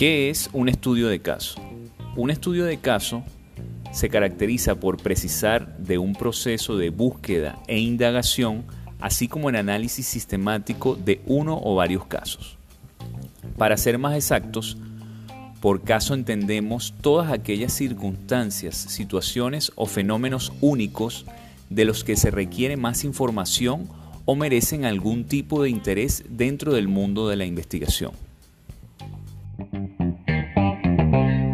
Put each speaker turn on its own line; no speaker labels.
¿Qué es un estudio de caso? Un estudio de caso se caracteriza por precisar de un proceso de búsqueda e indagación, así como el análisis sistemático de uno o varios casos. Para ser más exactos, por caso entendemos todas aquellas circunstancias, situaciones o fenómenos únicos de los que se requiere más información o merecen algún tipo de interés dentro del mundo de la investigación. Thank you.